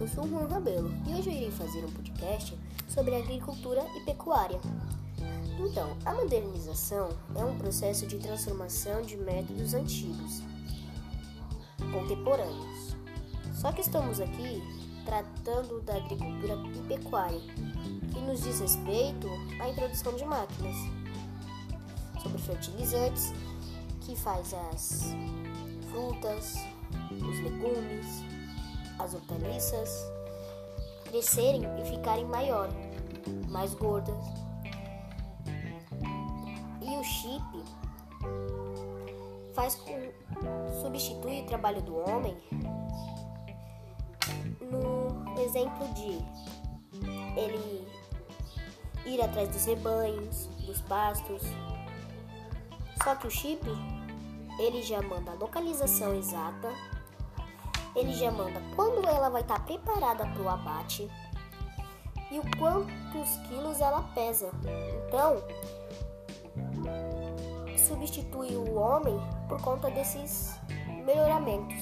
eu sou o Juan Rabelo e hoje eu irei fazer um podcast sobre agricultura e pecuária. Então, a modernização é um processo de transformação de métodos antigos, contemporâneos. Só que estamos aqui tratando da agricultura e pecuária, que nos diz respeito à introdução de máquinas, sobre fertilizantes, que faz as frutas, os legumes, as hortaliças crescerem e ficarem maiores, mais gordas. E o chip faz com substitui o trabalho do homem no exemplo de ele ir atrás dos rebanhos, dos pastos. Só que o chip ele já manda a localização exata ele já manda quando ela vai estar preparada para o abate e o quantos quilos ela pesa. Então, substitui o homem por conta desses melhoramentos.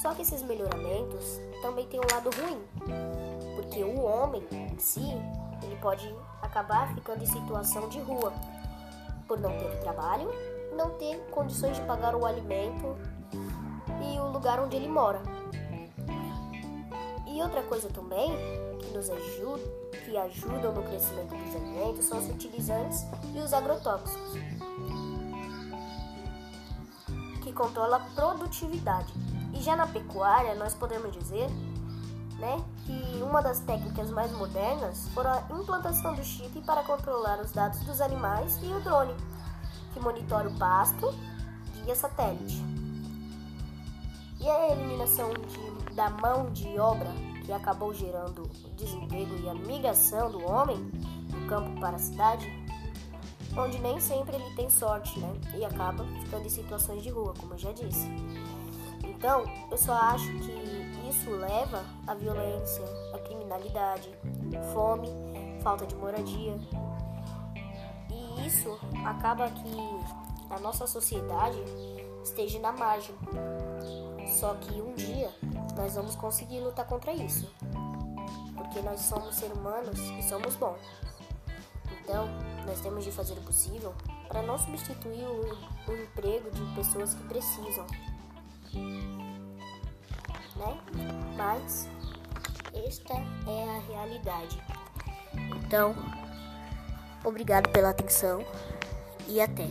Só que esses melhoramentos também têm um lado ruim, porque o homem em si ele pode acabar ficando em situação de rua por não ter trabalho, não ter condições de pagar o alimento lugar onde ele mora. E outra coisa também que nos ajuda, que ajudam no crescimento dos alimentos são os fertilizantes e os agrotóxicos, que controla a produtividade. E já na pecuária, nós podemos dizer né, que uma das técnicas mais modernas foi a implantação do chip para controlar os dados dos animais e o drone, que monitora o pasto via satélite. E a eliminação de, da mão de obra que acabou gerando o desemprego e a migração do homem do campo para a cidade, onde nem sempre ele tem sorte, né? E acaba ficando em situações de rua, como eu já disse. Então, eu só acho que isso leva à violência, à criminalidade, fome, falta de moradia. E isso acaba que a nossa sociedade esteja na margem. Só que um dia nós vamos conseguir lutar contra isso. Porque nós somos seres humanos e somos bons. Então, nós temos de fazer o possível para não substituir o, o emprego de pessoas que precisam. Né? Mas esta é a realidade. Então, obrigado pela atenção e até.